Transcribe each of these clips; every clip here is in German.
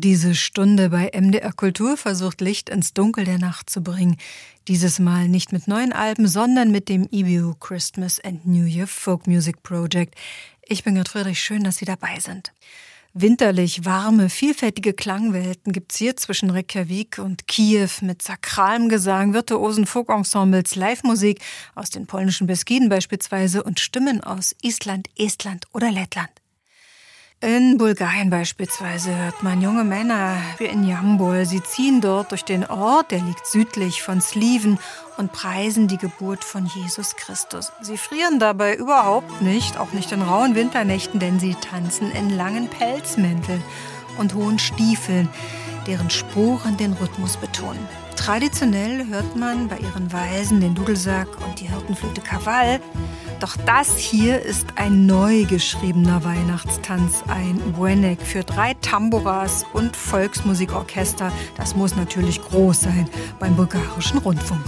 Diese Stunde bei MDR Kultur versucht Licht ins Dunkel der Nacht zu bringen. Dieses Mal nicht mit neuen Alben, sondern mit dem EBU Christmas and New Year Folk Music Project. Ich bin Gerd Friedrich, schön, dass Sie dabei sind. Winterlich warme, vielfältige Klangwelten gibt's hier zwischen Reykjavik und Kiew mit sakralem Gesang, virtuosen Folk-Ensembles, Live-Musik aus den polnischen Beskiden beispielsweise und Stimmen aus Island, Estland oder Lettland. In Bulgarien beispielsweise hört man junge Männer wie in Jambol. Sie ziehen dort durch den Ort, der liegt südlich von Sliven, und preisen die Geburt von Jesus Christus. Sie frieren dabei überhaupt nicht, auch nicht in rauen Winternächten, denn sie tanzen in langen Pelzmänteln und hohen Stiefeln, deren Sporen den Rhythmus betonen. Traditionell hört man bei ihren Weisen den Dudelsack und die Hirtenflöte Krawall. Doch das hier ist ein neu geschriebener Weihnachtstanz, ein Buenek für drei Tamburas und Volksmusikorchester. Das muss natürlich groß sein beim bulgarischen Rundfunk.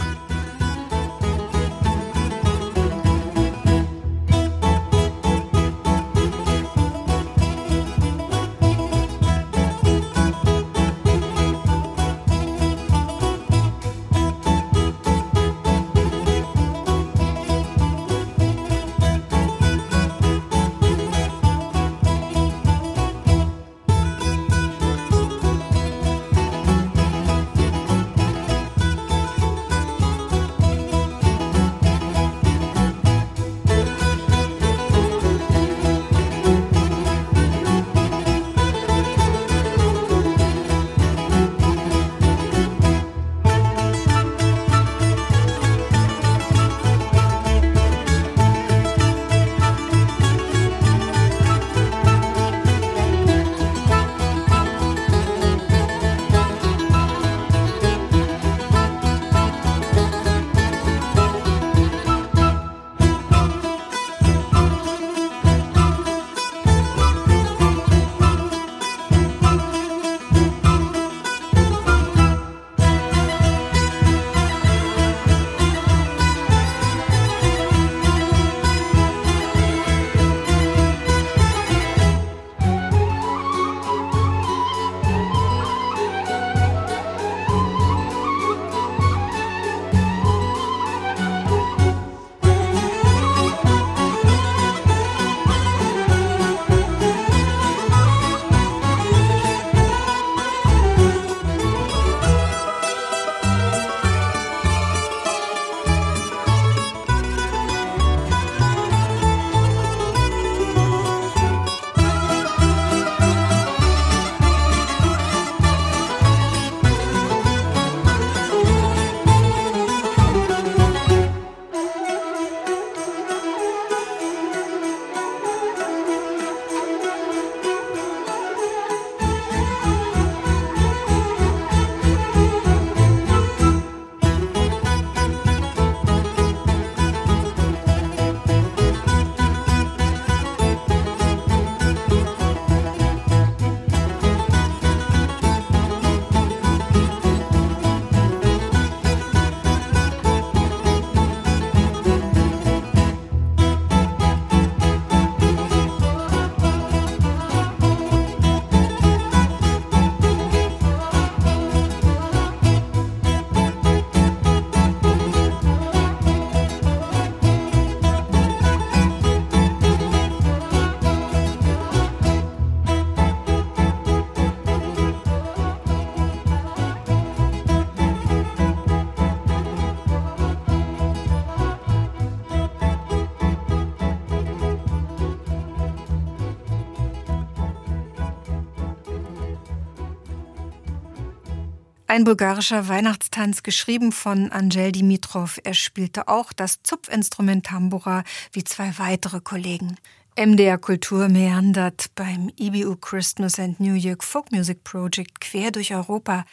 Ein bulgarischer Weihnachtstanz, geschrieben von Angel Dimitrov. Er spielte auch das Zupfinstrument Tambura wie zwei weitere Kollegen. MDR Kultur meandert beim EBU Christmas and New York Folk Music Project quer durch Europa.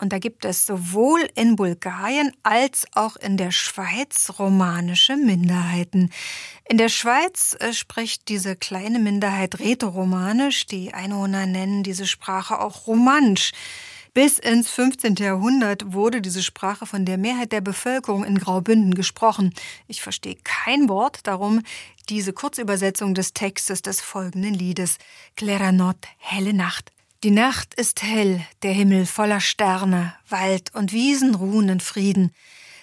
Und da gibt es sowohl in Bulgarien als auch in der Schweiz romanische Minderheiten. In der Schweiz äh, spricht diese kleine Minderheit Rätoromanisch. Die Einwohner nennen diese Sprache auch Romansch. Bis ins 15. Jahrhundert wurde diese Sprache von der Mehrheit der Bevölkerung in Graubünden gesprochen. Ich verstehe kein Wort, darum diese Kurzübersetzung des Textes des folgenden Liedes. Not, helle Nacht. Die Nacht ist hell, der Himmel voller Sterne, Wald und Wiesen ruhen in Frieden.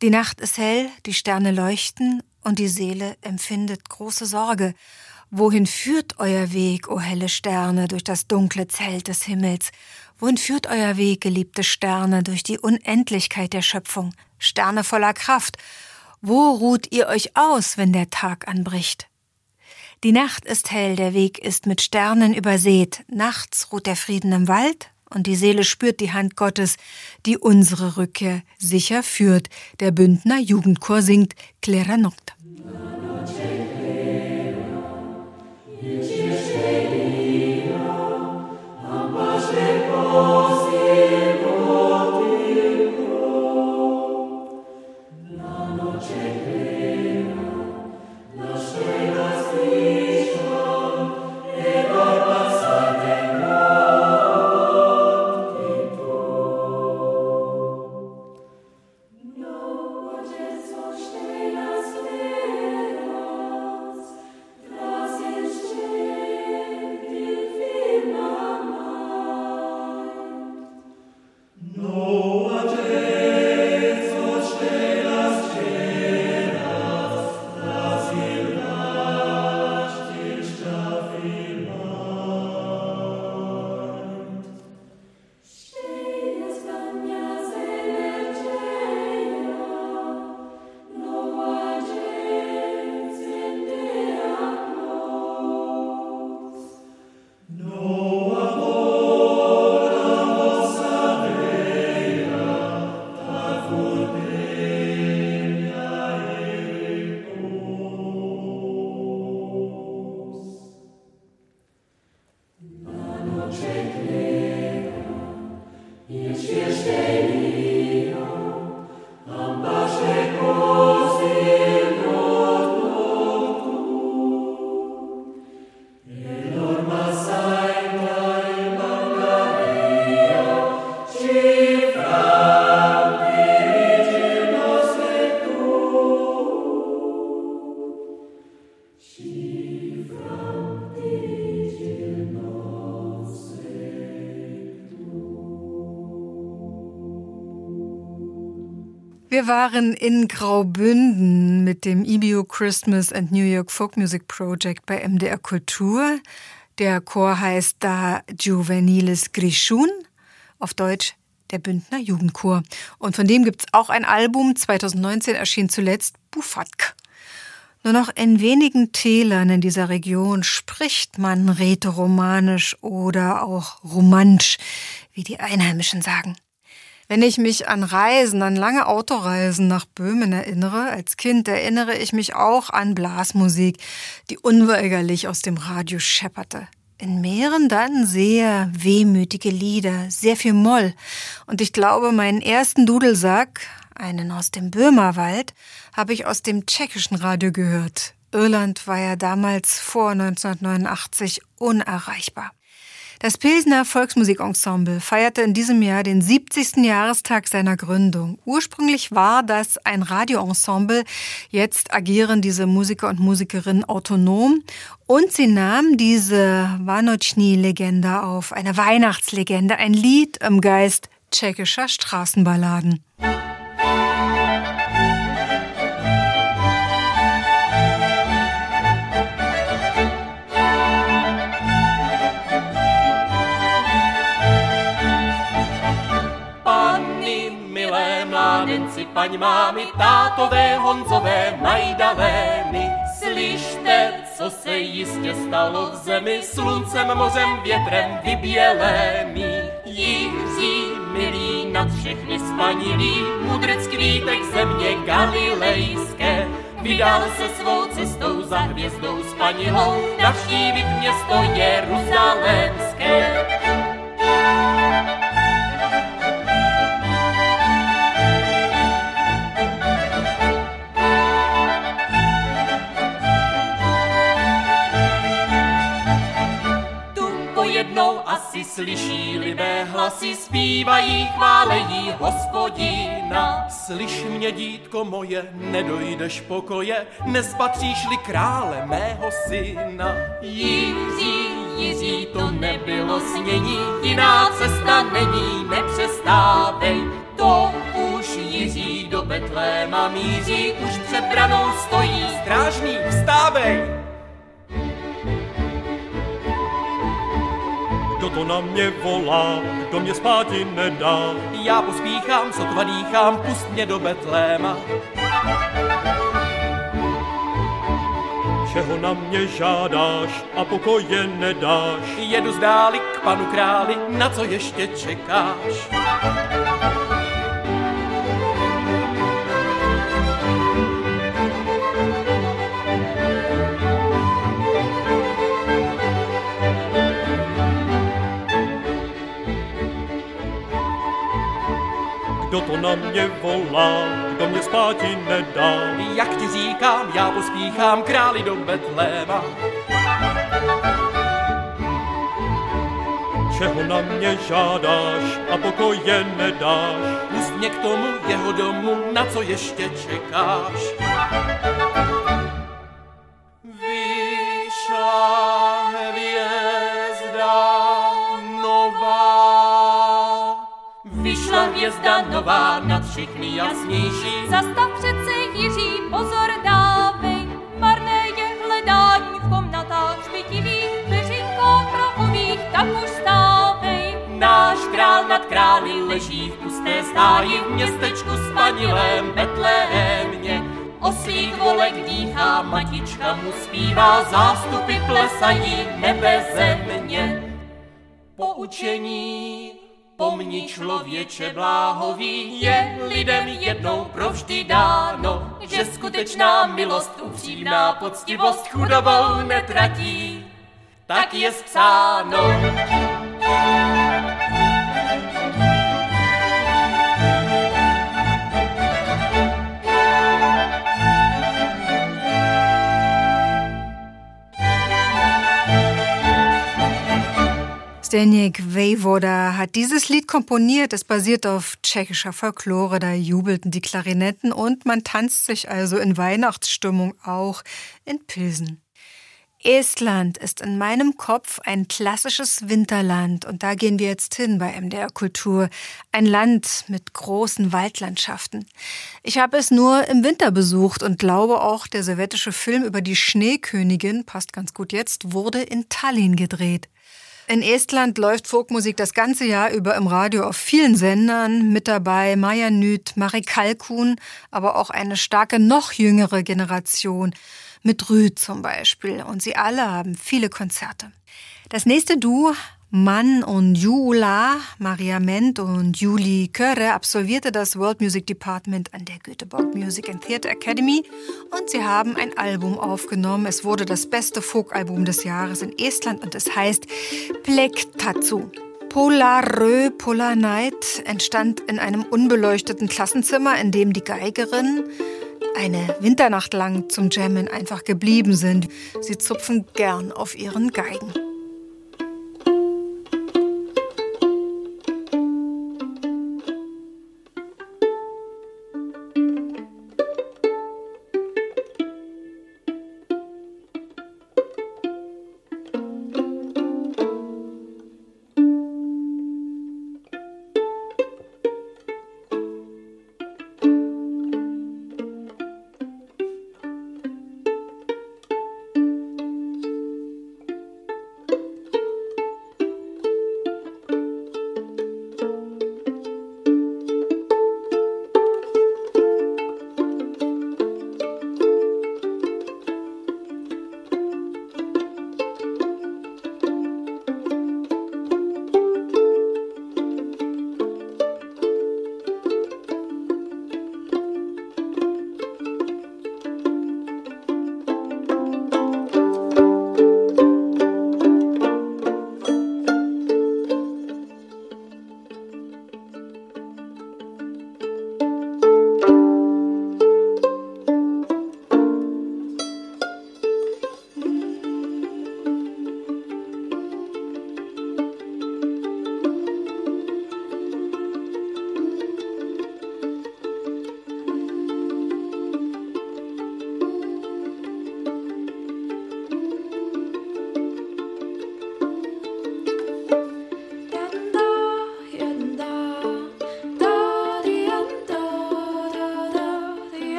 Die Nacht ist hell, die Sterne leuchten und die Seele empfindet große Sorge. Wohin führt euer Weg, o helle Sterne, durch das dunkle Zelt des Himmels? Wohin führt euer Weg, geliebte Sterne, durch die Unendlichkeit der Schöpfung? Sterne voller Kraft. Wo ruht ihr euch aus, wenn der Tag anbricht? Die Nacht ist hell, der Weg ist mit Sternen übersät. Nachts ruht der Frieden im Wald und die Seele spürt die Hand Gottes, die unsere Rückkehr sicher führt. Der Bündner Jugendchor singt Clara Nocta. Wir waren in Graubünden mit dem EBU Christmas and New York Folk Music Project bei MDR Kultur. Der Chor heißt da Juvenilis Grishun, auf Deutsch der Bündner Jugendchor. Und von dem gibt's auch ein Album, 2019 erschien zuletzt Bufatk. Nur noch in wenigen Tälern in dieser Region spricht man rätoromanisch oder auch romansch, wie die Einheimischen sagen. Wenn ich mich an Reisen, an lange Autoreisen nach Böhmen erinnere, als Kind erinnere ich mich auch an Blasmusik, die unweigerlich aus dem Radio schepperte. In Meeren dann sehr wehmütige Lieder, sehr viel Moll. Und ich glaube, meinen ersten Dudelsack, einen aus dem Böhmerwald, habe ich aus dem tschechischen Radio gehört. Irland war ja damals vor 1989 unerreichbar. Das Pilsner Volksmusikensemble feierte in diesem Jahr den 70. Jahrestag seiner Gründung. Ursprünglich war das ein Radioensemble, jetzt agieren diese Musiker und Musikerinnen autonom und sie nahmen diese Vanochny-Legende auf, eine Weihnachtslegende, ein Lied im Geist tschechischer Straßenballaden. Paň mámy, tátové, honzové, majdalé my. Slyšte, co se jistě stalo v zemi, sluncem, mořem, větrem vybělémi. Jiří, milí, nad všechny spanilí, mudrec kvítek země galilejské. Vydal se svou cestou za hvězdou spanilou, navštívit město Jeruzalémské. Zpívají, chválejí hospodina. Slyš mě, dítko moje, nedojdeš pokoje, nespatříš-li krále mého syna. Jiří, Jiří, to nebylo snění, jiná cesta není, nepřestávej, to už Jiří do Betléma míří, už před branou stojí. Strážný, vstávej! Kdo to na mě volá, kdo mě spáti nedá? Já pospíchám, sotva dýchám, pust mě do Betléma. Čeho na mě žádáš a pokoje nedáš? Jedu zdáli k panu králi, na co ještě čekáš? Kdo to na mě volá, kdo mě spáti nedá? Jak ti říkám, já pospíchám králi do Betléma. Čeho na mě žádáš a pokoje nedáš? Pust mě k tomu jeho domu, na co ještě čekáš? Vyšla Hvězda nová nad všechny jasnější. Zastav přece Jiří, pozor dávej, marné je hledání v komnatách špitivých, peřinkách prahových, tak už stávej. Náš král nad králi leží v pusté stáji v městečku spanilém Betlémě. Oslík volek dýchá, matička mu zpívá, zástupy plesají nebe země. Poučení Pomni člověče bláhový, je lidem jednou provždy dáno, že skutečná milost, upřímná poctivost chudobou netratí. Tak je psáno. Zdeněk Vejvoda hat dieses Lied komponiert. Es basiert auf tschechischer Folklore. Da jubelten die Klarinetten und man tanzt sich also in Weihnachtsstimmung auch in Pilsen. Estland ist in meinem Kopf ein klassisches Winterland und da gehen wir jetzt hin bei MDR Kultur. Ein Land mit großen Waldlandschaften. Ich habe es nur im Winter besucht und glaube auch, der sowjetische Film über die Schneekönigin, passt ganz gut jetzt, wurde in Tallinn gedreht. In Estland läuft Folkmusik das ganze Jahr über im Radio auf vielen Sendern. Mit dabei Maja Nüt, Marie Kalkun, aber auch eine starke, noch jüngere Generation. Mit Rüd zum Beispiel. Und sie alle haben viele Konzerte. Das nächste Duo Mann und Jula, Maria Ment und Juli Körre absolvierte das World Music Department an der Göteborg Music and Theatre Academy und sie haben ein Album aufgenommen. Es wurde das beste Folkalbum des Jahres in Estland und es heißt Plektatsu. Polarö Polar Night entstand in einem unbeleuchteten Klassenzimmer, in dem die Geigerin eine Winternacht lang zum Jammen einfach geblieben sind. Sie zupfen gern auf ihren Geigen.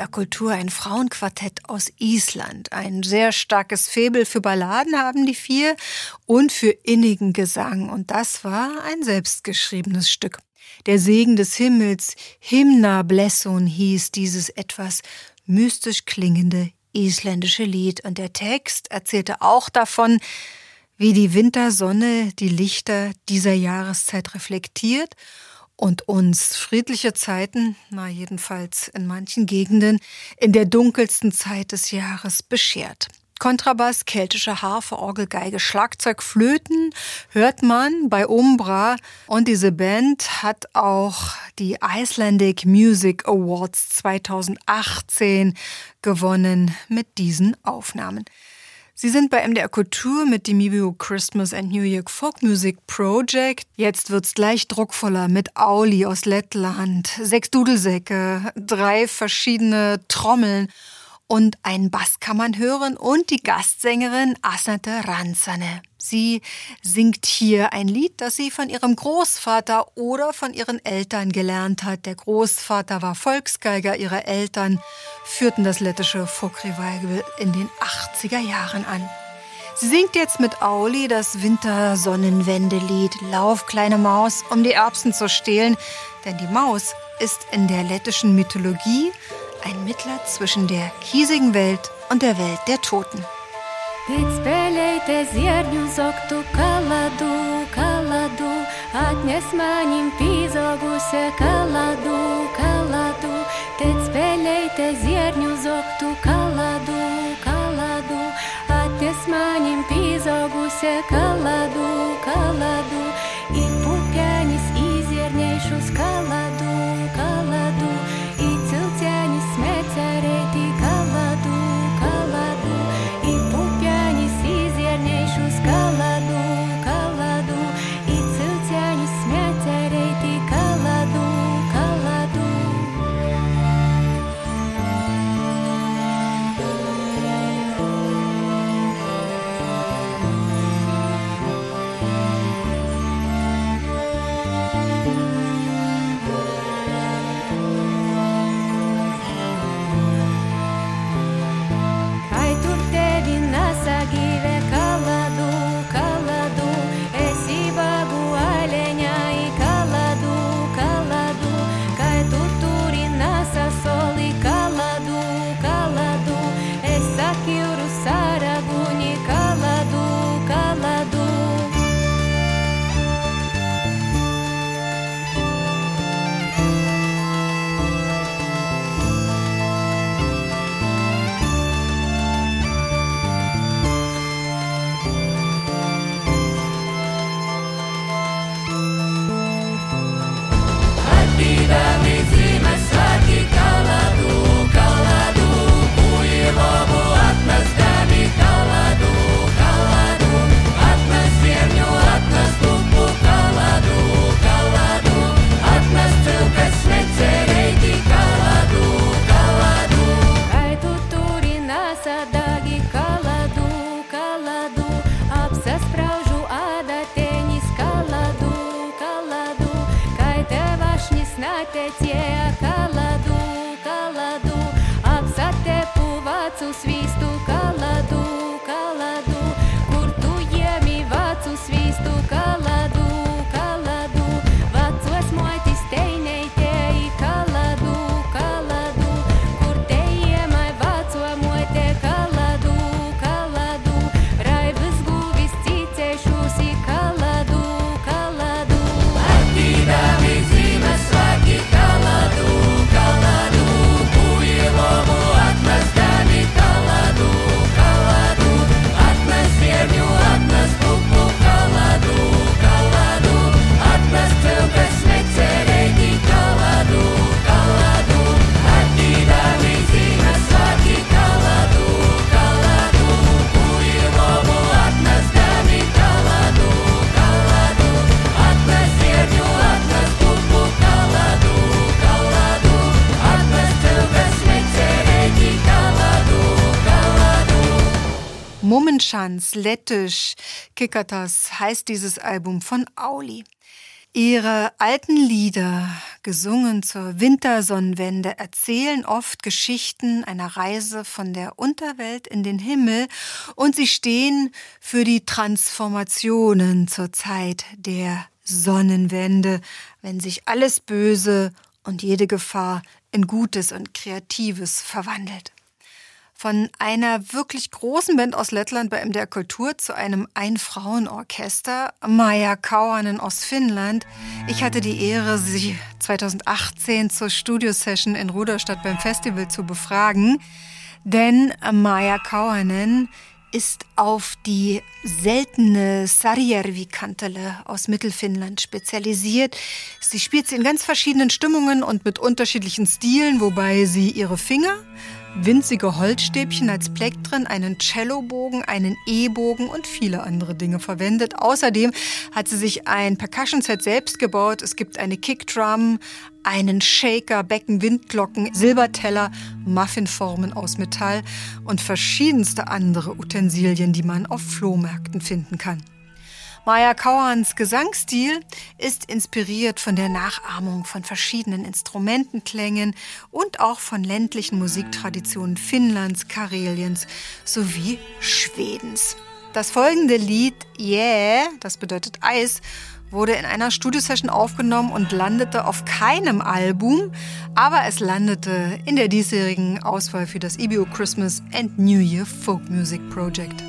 MDR Kultur, ein Frauenquartett aus Island. Ein sehr starkes Febel für Balladen haben die vier und für innigen Gesang. Und das war ein selbstgeschriebenes Stück. Der Segen des Himmels, Hymna Blesson hieß dieses etwas mystisch klingende isländische Lied. Und der Text erzählte auch davon, wie die Wintersonne die Lichter dieser Jahreszeit reflektiert und uns friedliche Zeiten, na jedenfalls in manchen Gegenden, in der dunkelsten Zeit des Jahres beschert. Kontrabass, keltische Harfe, Orgel, Geige, Schlagzeug, Flöten hört man bei Umbra. Und diese Band hat auch die Icelandic Music Awards 2018 gewonnen mit diesen Aufnahmen. Sie sind bei MDR Kultur mit dem Ibio Christmas and New York Folk Music Project. Jetzt wird's gleich druckvoller mit Auli aus Lettland, sechs Dudelsäcke, drei verschiedene Trommeln und einen Bass kann man hören und die Gastsängerin Asnate Ransane. Sie singt hier ein Lied, das sie von ihrem Großvater oder von ihren Eltern gelernt hat. Der Großvater war Volksgeiger, ihre Eltern führten das lettische Folk Revival in den 80er Jahren an. Sie singt jetzt mit Auli das Wintersonnenwendelied Lauf, kleine Maus, um die Erbsen zu stehlen, denn die Maus ist in der lettischen Mythologie ein Mittler zwischen der hiesigen Welt und der Welt der Toten. Spēlējte zierņu zoktu kaladu, kaladu, atnes manim pīzoguse kaladu, kaladu. Tēt spēlējte zierņu zoktu kaladu, kaladu, atnes manim pīzoguse kaladu, kaladu. I Corpo. Mummenschanz, lettisch, Kikatas heißt dieses Album von Auli. Ihre alten Lieder, gesungen zur Wintersonnenwende, erzählen oft Geschichten einer Reise von der Unterwelt in den Himmel und sie stehen für die Transformationen zur Zeit der Sonnenwende, wenn sich alles Böse und jede Gefahr in Gutes und Kreatives verwandelt von einer wirklich großen Band aus Lettland bei MDR Kultur zu einem Ein-Frauen-Orchester, Maja Kauhanen aus Finnland. Ich hatte die Ehre, sie 2018 zur Studiosession in Ruderstadt beim Festival zu befragen, denn Maja Kauhanen ist auf die seltene Sarjärvi-Kantele aus Mittelfinnland spezialisiert. Sie spielt sie in ganz verschiedenen Stimmungen und mit unterschiedlichen Stilen, wobei sie ihre Finger winzige Holzstäbchen als Plektren, einen Cellobogen, einen E-Bogen und viele andere Dinge verwendet. Außerdem hat sie sich ein Percussion-Set selbst gebaut. Es gibt eine Kickdrum, einen Shaker, Becken, Windglocken, Silberteller, Muffinformen aus Metall und verschiedenste andere Utensilien, die man auf Flohmärkten finden kann. Maya Kauhans Gesangsstil ist inspiriert von der Nachahmung von verschiedenen Instrumentenklängen und auch von ländlichen Musiktraditionen Finnlands, Kareliens sowie Schwedens. Das folgende Lied Yeah, das bedeutet Eis, wurde in einer Studiosession aufgenommen und landete auf keinem Album, aber es landete in der diesjährigen Auswahl für das EBO Christmas and New Year Folk Music Project.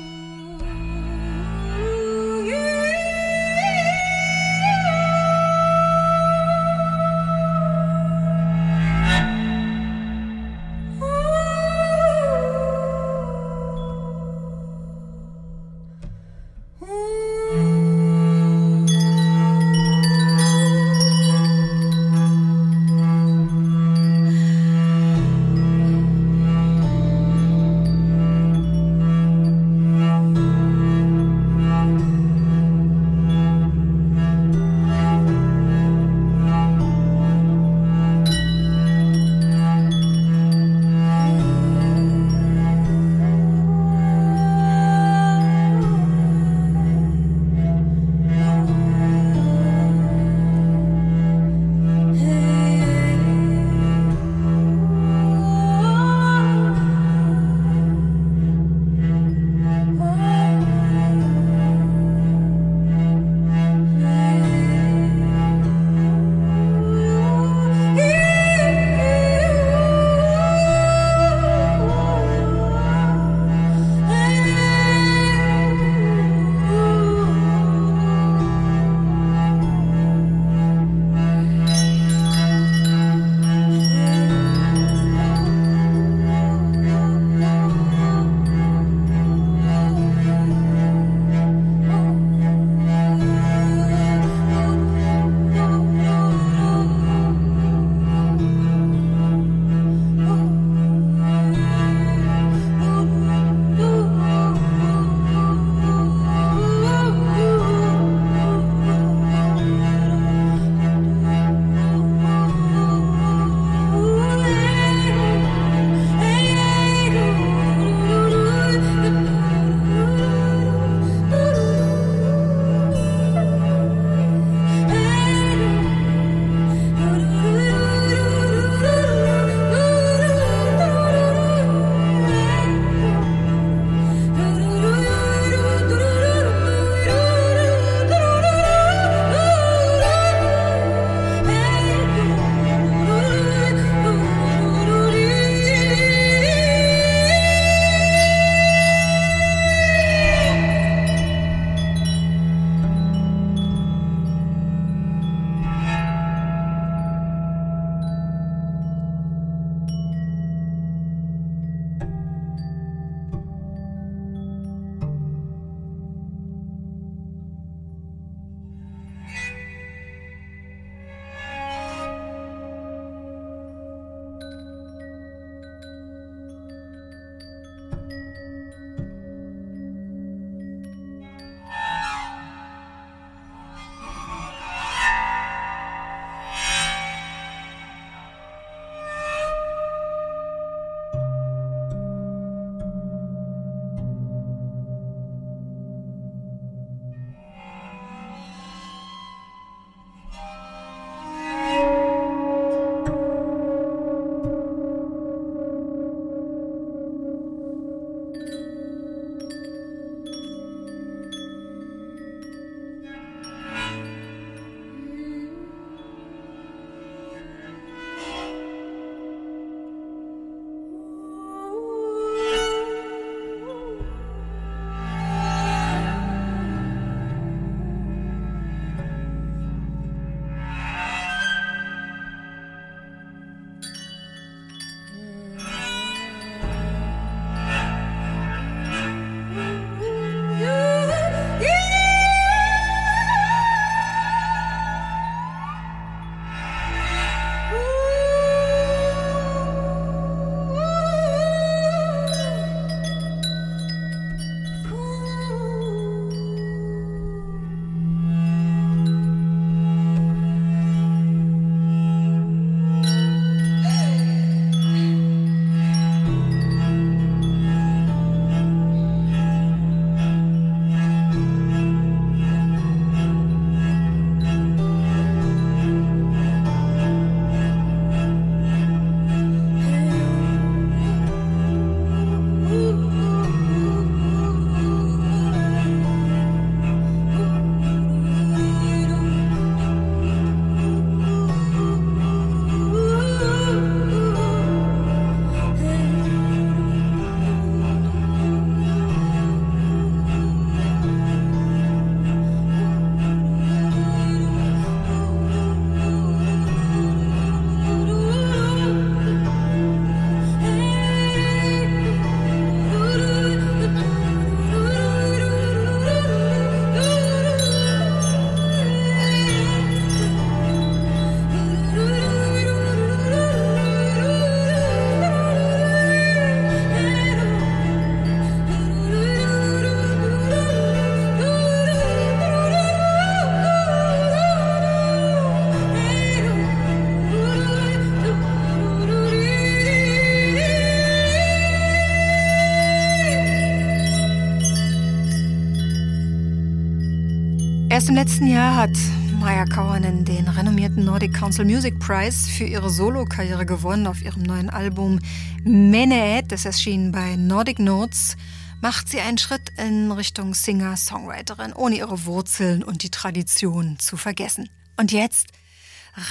Letzten Jahr hat Maya Kauhanen den renommierten Nordic Council Music Prize für ihre Solokarriere gewonnen auf ihrem neuen Album Meneet. Das erschien bei Nordic Notes. Macht sie einen Schritt in Richtung Singer-Songwriterin, ohne ihre Wurzeln und die Tradition zu vergessen. Und jetzt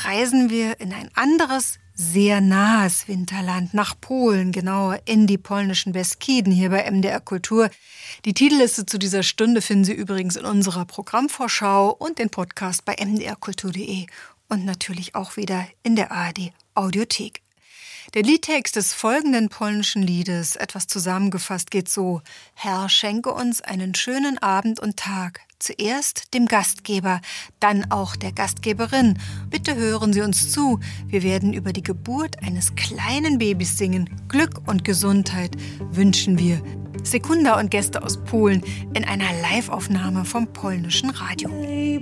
reisen wir in ein anderes, sehr nahes Winterland, nach Polen, genauer in die polnischen Beskiden hier bei MDR Kultur. Die Titelliste zu dieser Stunde finden Sie übrigens in unserer Programmvorschau und den Podcast bei mdrkultur.de und natürlich auch wieder in der ARD Audiothek. Der Liedtext des folgenden polnischen Liedes, etwas zusammengefasst, geht so: Herr, schenke uns einen schönen Abend und Tag. Zuerst dem Gastgeber, dann auch der Gastgeberin. Bitte hören Sie uns zu. Wir werden über die Geburt eines kleinen Babys singen. Glück und Gesundheit wünschen wir Sekunda und Gäste aus Polen in einer Liveaufnahme vom polnischen Radio. Dej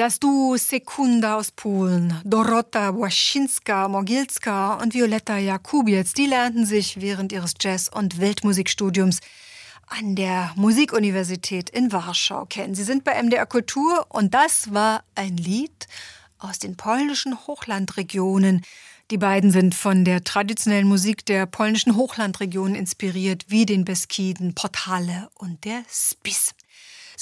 Das Duo Sekunda aus Polen, Dorota Błaszczynska-Mogilska und Violetta Jakubiec, die lernten sich während ihres Jazz- und Weltmusikstudiums an der Musikuniversität in Warschau kennen. Sie sind bei MDR Kultur und das war ein Lied aus den polnischen Hochlandregionen. Die beiden sind von der traditionellen Musik der polnischen Hochlandregionen inspiriert, wie den Beskiden, Portale und der Spis.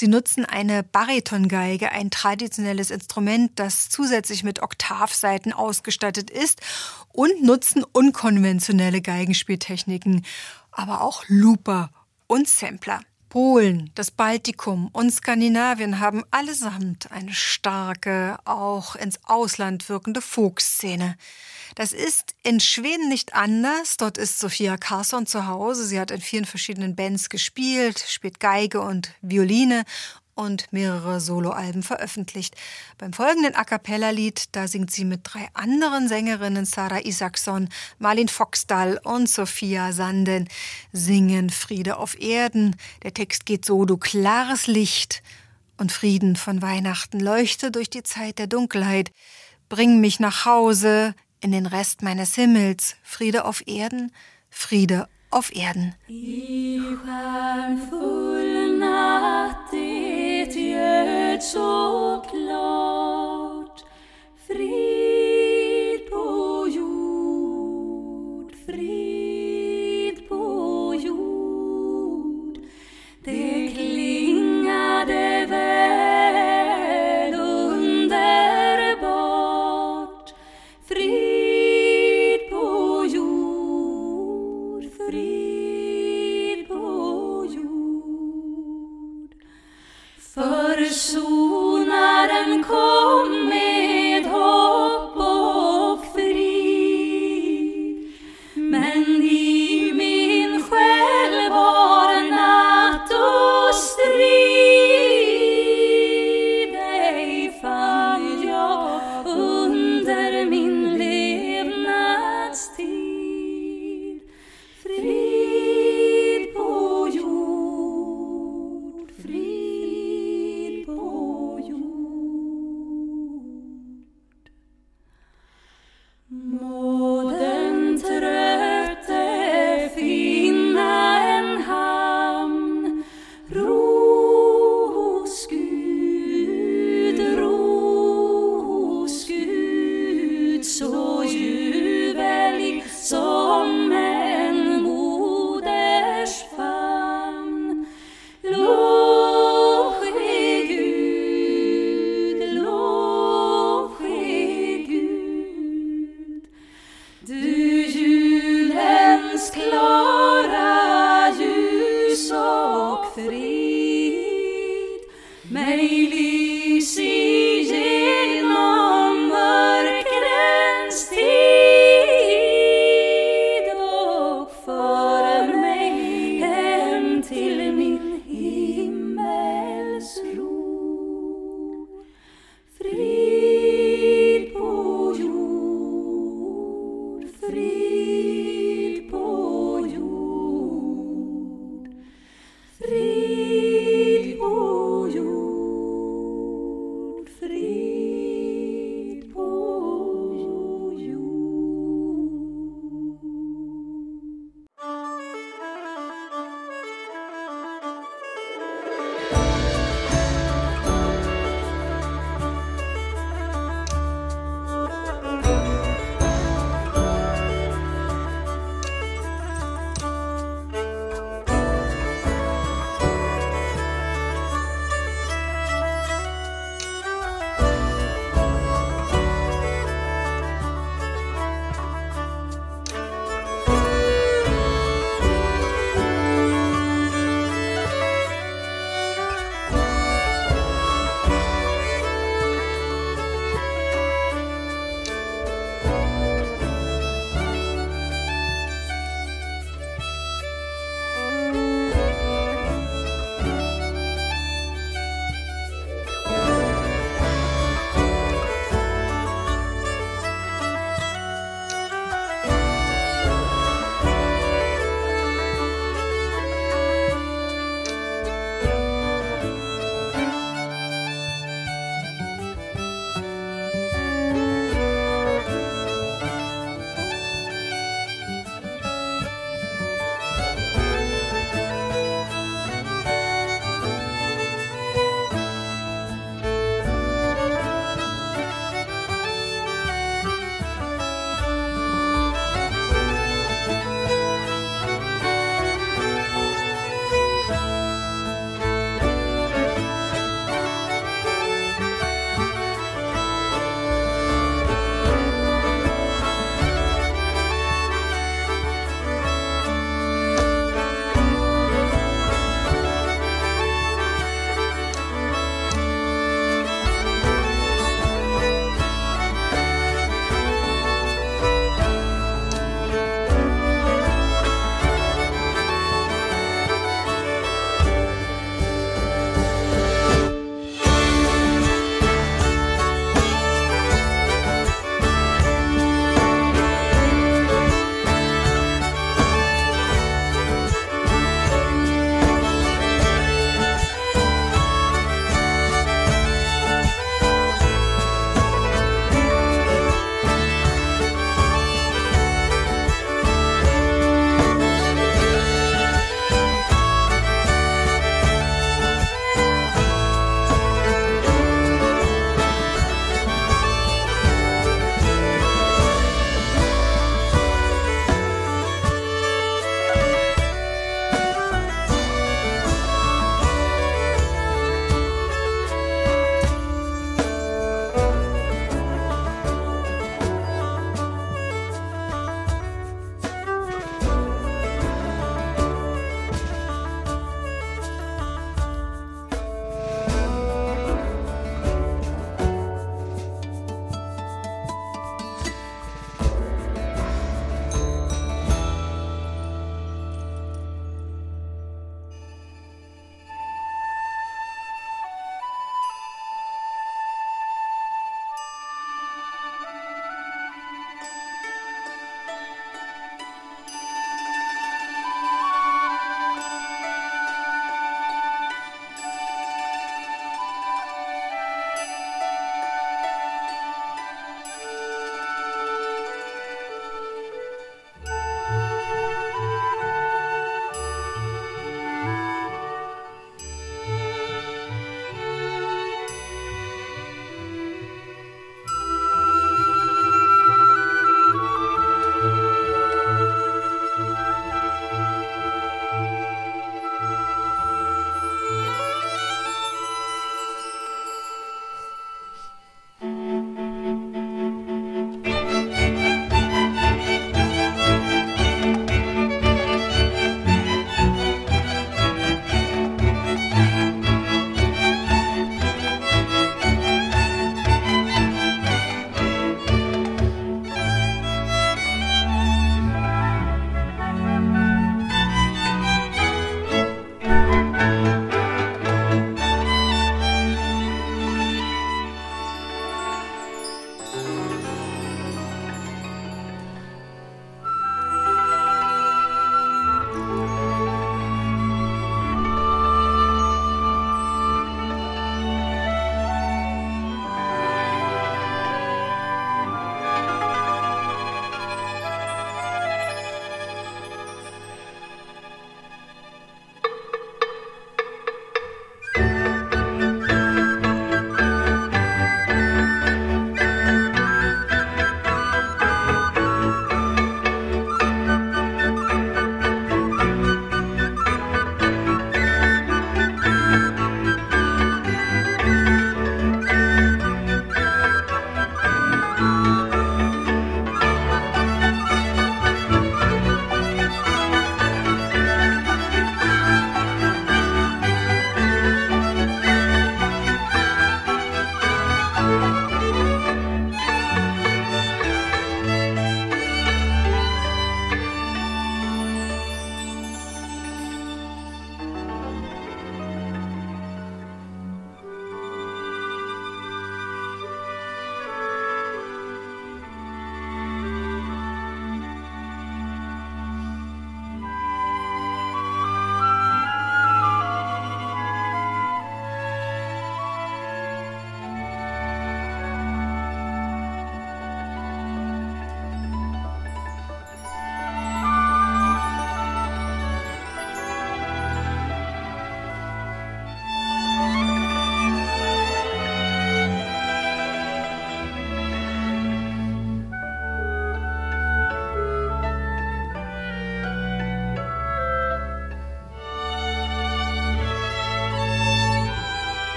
Sie nutzen eine Baritongeige, ein traditionelles Instrument, das zusätzlich mit Oktavseiten ausgestattet ist und nutzen unkonventionelle Geigenspieltechniken, aber auch Looper und Sampler. Polen, das Baltikum und Skandinavien haben allesamt eine starke, auch ins Ausland wirkende Folkszene. Das ist in Schweden nicht anders. Dort ist Sophia Carson zu Hause. Sie hat in vielen verschiedenen Bands gespielt, spielt Geige und Violine und mehrere Soloalben veröffentlicht. Beim folgenden A cappella-Lied, da singt sie mit drei anderen Sängerinnen, Sarah Isaksson, Marlin Foxdal und Sophia Sanden, singen Friede auf Erden. Der Text geht so, du klares Licht und Frieden von Weihnachten leuchte durch die Zeit der Dunkelheit. Bring mich nach Hause in den Rest meines Himmels. Friede auf Erden, Friede auf Erden. Ich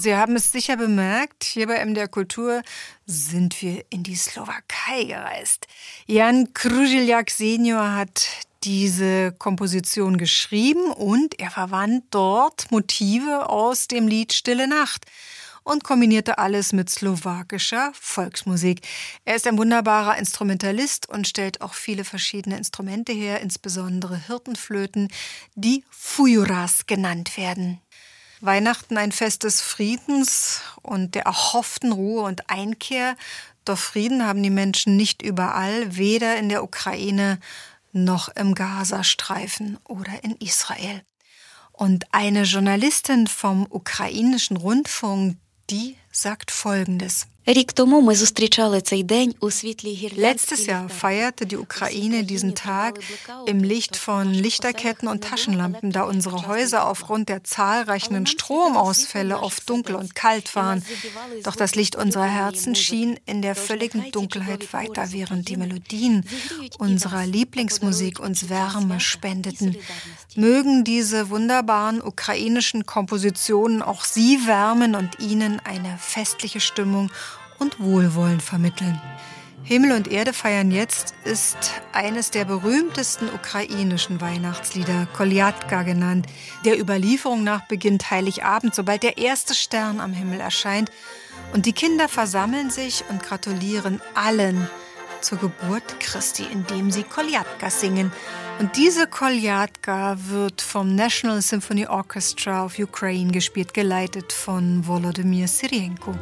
Sie haben es sicher bemerkt, hier bei MDR Kultur sind wir in die Slowakei gereist. Jan Kružiljak Senior hat diese Komposition geschrieben und er verwandt dort Motive aus dem Lied Stille Nacht und kombinierte alles mit slowakischer Volksmusik. Er ist ein wunderbarer Instrumentalist und stellt auch viele verschiedene Instrumente her, insbesondere Hirtenflöten, die Fujuras genannt werden. Weihnachten ein Fest des Friedens und der erhofften Ruhe und Einkehr. Doch Frieden haben die Menschen nicht überall, weder in der Ukraine noch im Gazastreifen oder in Israel. Und eine Journalistin vom ukrainischen Rundfunk, die sagt Folgendes. Letztes Jahr feierte die Ukraine diesen Tag im Licht von Lichterketten und Taschenlampen, da unsere Häuser aufgrund der zahlreichen Stromausfälle oft dunkel und kalt waren. Doch das Licht unserer Herzen schien in der völligen Dunkelheit weiter, während die Melodien unserer Lieblingsmusik uns Wärme spendeten. Mögen diese wunderbaren ukrainischen Kompositionen auch Sie wärmen und Ihnen eine festliche Stimmung und Wohlwollen vermitteln. Himmel und Erde feiern jetzt ist eines der berühmtesten ukrainischen Weihnachtslieder, Koljatka genannt. Der Überlieferung nach beginnt Heiligabend, sobald der erste Stern am Himmel erscheint. Und die Kinder versammeln sich und gratulieren allen zur Geburt Christi, indem sie Koljatka singen. Und diese Koljatka wird vom National Symphony Orchestra of Ukraine gespielt, geleitet von Volodymyr Sirienko.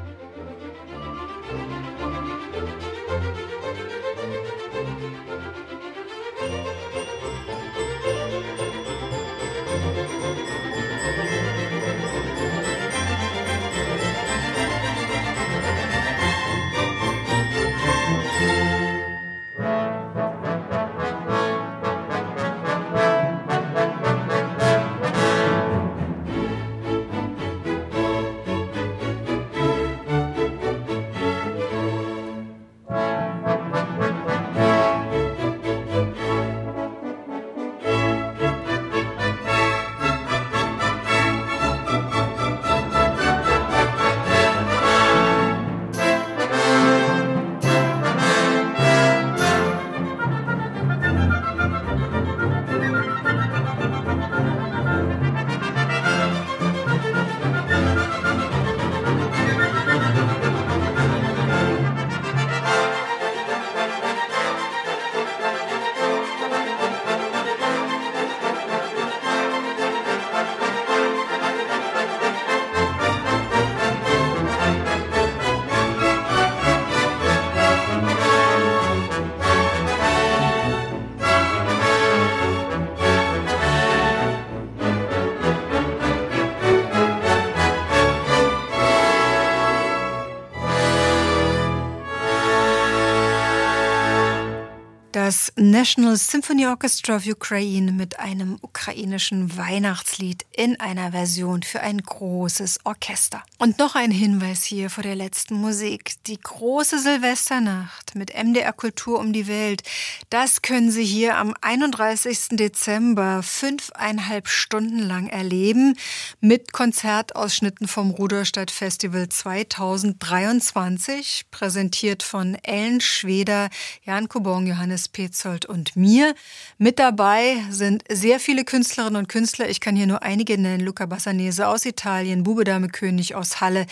National Symphony Orchestra of Ukraine mit einem ukrainischen Weihnachtslied in einer Version für ein großes Orchester. Und noch ein Hinweis hier vor der letzten Musik. Die große Silvesternacht mit MDR Kultur um die Welt. Das können Sie hier am 31. Dezember fünfeinhalb Stunden lang erleben mit Konzertausschnitten vom Ruderstadt Festival 2023, präsentiert von Ellen Schweder, Jan Kubong, Johannes Petzold und mir. Mit dabei sind sehr viele Künstlerinnen und Künstler. Ich kann hier nur einige nennen. Luca Bassanese aus Italien, Bube Dame König aus Halle,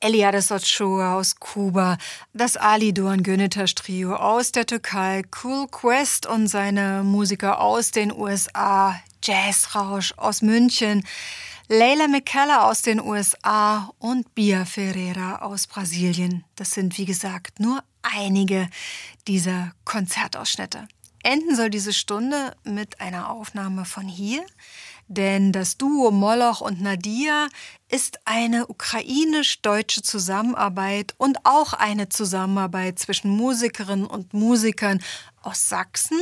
Eliades Ochoa aus Kuba, das Ali Doğan Gönetaş Trio aus der Türkei, Cool Quest und seine Musiker aus den USA, Jazzrausch aus München, Leila McKellar aus den USA und Bia Ferreira aus Brasilien. Das sind, wie gesagt, nur einige dieser Konzertausschnitte. Enden soll diese Stunde mit einer Aufnahme von hier, denn das Duo Moloch und Nadia ist eine ukrainisch-deutsche Zusammenarbeit und auch eine Zusammenarbeit zwischen Musikerinnen und Musikern aus Sachsen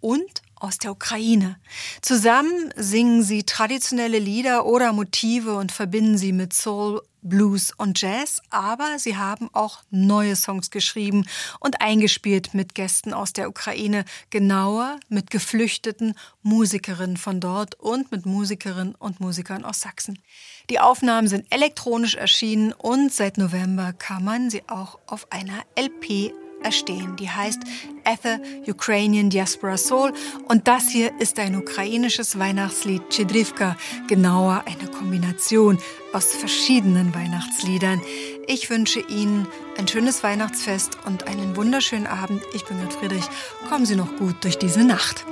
und aus der Ukraine. Zusammen singen sie traditionelle Lieder oder Motive und verbinden sie mit Soul, Blues und Jazz, aber sie haben auch neue Songs geschrieben und eingespielt mit Gästen aus der Ukraine, genauer mit geflüchteten Musikerinnen von dort und mit Musikerinnen und Musikern aus Sachsen. Die Aufnahmen sind elektronisch erschienen und seit November kann man sie auch auf einer LP erstehen. Die heißt Ether Ukrainian Diaspora Soul und das hier ist ein ukrainisches Weihnachtslied Chedrivka, genauer eine Kombination aus verschiedenen Weihnachtsliedern. Ich wünsche Ihnen ein schönes Weihnachtsfest und einen wunderschönen Abend. Ich bin Gerd Friedrich. Kommen Sie noch gut durch diese Nacht.